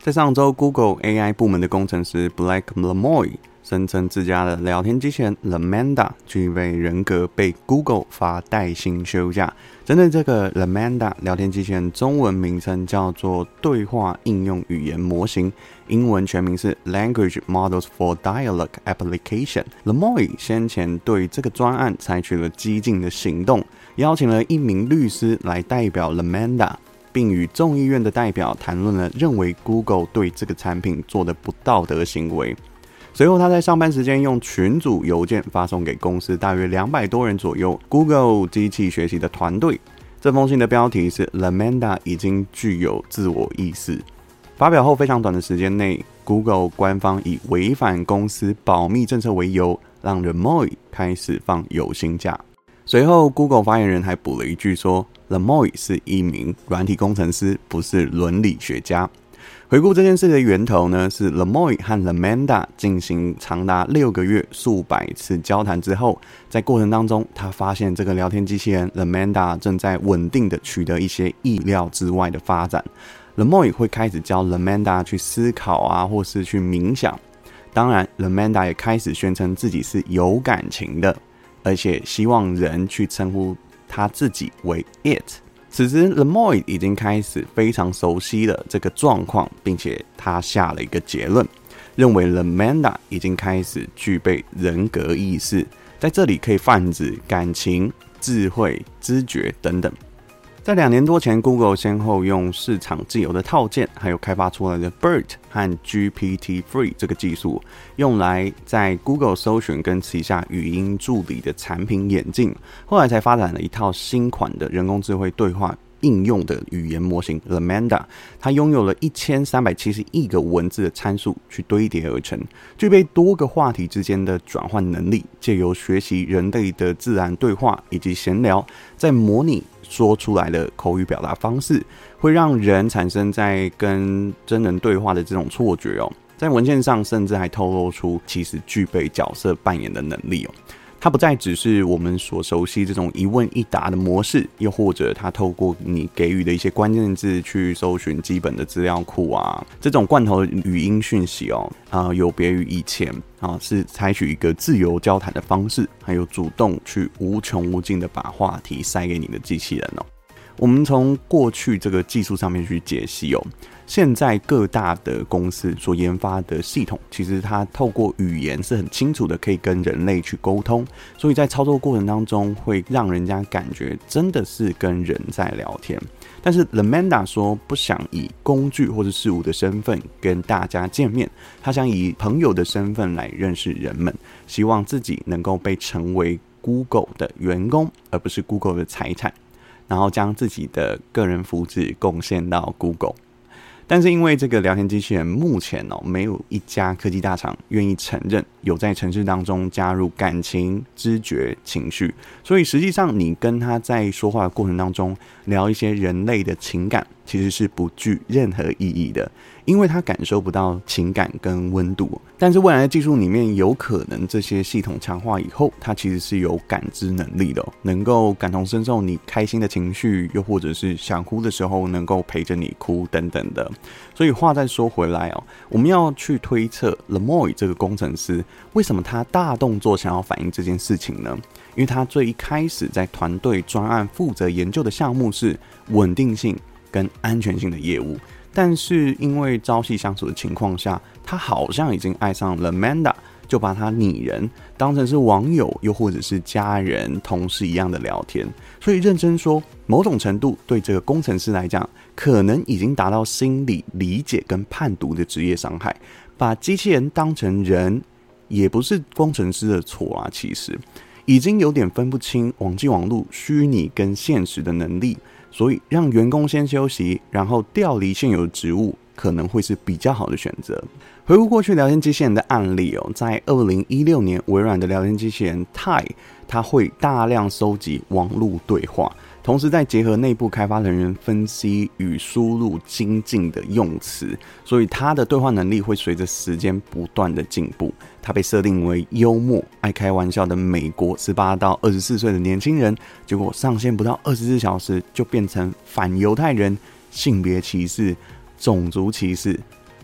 在上周，Google AI 部门的工程师 Blake Lemoi 声称自家的聊天机器人 LaMDA 具备人格，被 Google 发带薪休假。针对这个 LaMDA 聊天机器人，中文名称叫做对话应用语言模型，英文全名是 Language Models for Dialogue Application。Lemoi 先前对这个专案采取了激进的行动，邀请了一名律师来代表 LaMDA，并与众议院的代表谈论了认为 Google 对这个产品做的不道德行为。随后，他在上班时间用群组邮件发送给公司大约两百多人左右 Google 机器学习的团队。这封信的标题是 “LaMDA 已经具有自我意识”。发表后非常短的时间内，Google 官方以违反公司保密政策为由，让 Remoi 开始放有薪假。随后，Google 发言人还补了一句说：“Lemoi 是一名软体工程师，不是伦理学家。”回顾这件事的源头呢，是 Lemoy 和 Lamanda 进行长达六个月、数百次交谈之后，在过程当中，他发现这个聊天机器人 Lamanda 正在稳定的取得一些意料之外的发展。Lemoi 会开始教 Lamanda 去思考啊，或是去冥想。当然，Lamanda 也开始宣称自己是有感情的，而且希望人去称呼他自己为 it。此时，Lemoy 已经开始非常熟悉了这个状况，并且他下了一个结论，认为 LaMDA 已经开始具备人格意识，在这里可以泛指感情、智慧、知觉等等。在两年多前，Google 先后用市场自有的套件，还有开发出来的 BERT 和 GPT-3 这个技术，用来在 Google 搜寻跟旗下语音助理的产品演进，后来才发展了一套新款的人工智慧对话应用的语言模型 LaMDA。它拥有了一千三百七十亿个文字的参数去堆叠而成，具备多个话题之间的转换能力，借由学习人类的自然对话以及闲聊，在模拟。说出来的口语表达方式，会让人产生在跟真人对话的这种错觉哦。在文件上，甚至还透露出其实具备角色扮演的能力哦。它不再只是我们所熟悉这种一问一答的模式，又或者它透过你给予的一些关键字去搜寻基本的资料库啊，这种罐头语音讯息哦，啊，有别于以前啊，是采取一个自由交谈的方式，还有主动去无穷无尽的把话题塞给你的机器人哦。我们从过去这个技术上面去解析哦。现在各大的公司所研发的系统，其实它透过语言是很清楚的，可以跟人类去沟通，所以在操作过程当中会让人家感觉真的是跟人在聊天。但是 Lamanda 说不想以工具或者事物的身份跟大家见面，他想以朋友的身份来认识人们，希望自己能够被成为 Google 的员工，而不是 Google 的财产，然后将自己的个人福祉贡献到 Google。但是因为这个聊天机器人目前哦，没有一家科技大厂愿意承认有在城市当中加入感情、知觉、情绪，所以实际上你跟他在说话的过程当中聊一些人类的情感，其实是不具任何意义的。因为他感受不到情感跟温度，但是未来的技术里面有可能这些系统强化以后，它其实是有感知能力的，能够感同身受你开心的情绪，又或者是想哭的时候能够陪着你哭等等的。所以话再说回来哦，我们要去推测 Le Moy 这个工程师为什么他大动作想要反映这件事情呢？因为他最一开始在团队专案负责研究的项目是稳定性跟安全性的业务。但是因为朝夕相处的情况下，他好像已经爱上了 Manda，就把他拟人当成是网友，又或者是家人、同事一样的聊天。所以认真说，某种程度对这个工程师来讲，可能已经达到心理理解跟判读的职业伤害。把机器人当成人，也不是工程师的错啊。其实已经有点分不清网际网路虚拟跟现实的能力。所以，让员工先休息，然后调离现有的职务，可能会是比较好的选择。回顾过去聊天机器人的案例哦，在二零一六年，微软的聊天机器人 Tai，它会大量收集网络对话。同时再结合内部开发人员分析与输入精进的用词，所以他的对话能力会随着时间不断的进步。他被设定为幽默、爱开玩笑的美国十八到二十四岁的年轻人，结果上线不到二十四小时就变成反犹太人、性别歧视、种族歧视、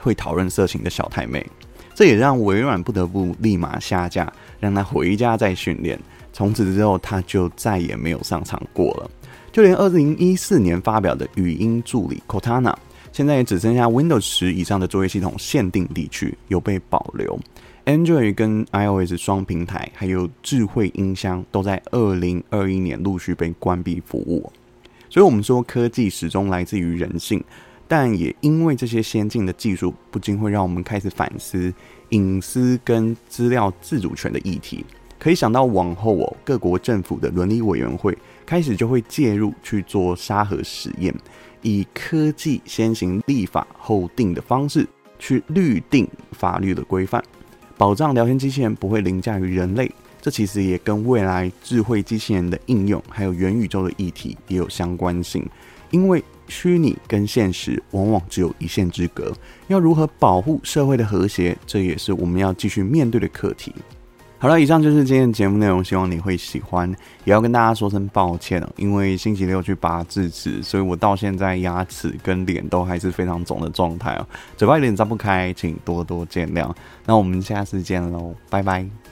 会讨论色情的小太妹。这也让微软不得不立马下架，让他回家再训练。从此之后，他就再也没有上场过了。就连二零一四年发表的语音助理 Cortana，现在也只剩下 Windows 十以上的作业系统限定地区有被保留。Android 跟 iOS 双平台还有智慧音箱都在二零二一年陆续被关闭服务。所以，我们说科技始终来自于人性。但也因为这些先进的技术，不禁会让我们开始反思隐私跟资料自主权的议题。可以想到往后哦，各国政府的伦理委员会开始就会介入去做沙盒实验，以科技先行立法后定的方式去律定法律的规范，保障聊天机器人不会凌驾于人类。这其实也跟未来智慧机器人的应用还有元宇宙的议题也有相关性，因为。虚拟跟现实往往只有一线之隔，要如何保护社会的和谐，这也是我们要继续面对的课题。好了，以上就是今天的节目内容，希望你会喜欢。也要跟大家说声抱歉，因为星期六去拔智齿，所以我到现在牙齿跟脸都还是非常肿的状态哦，嘴巴有点张不开，请多多见谅。那我们下次见喽，拜拜。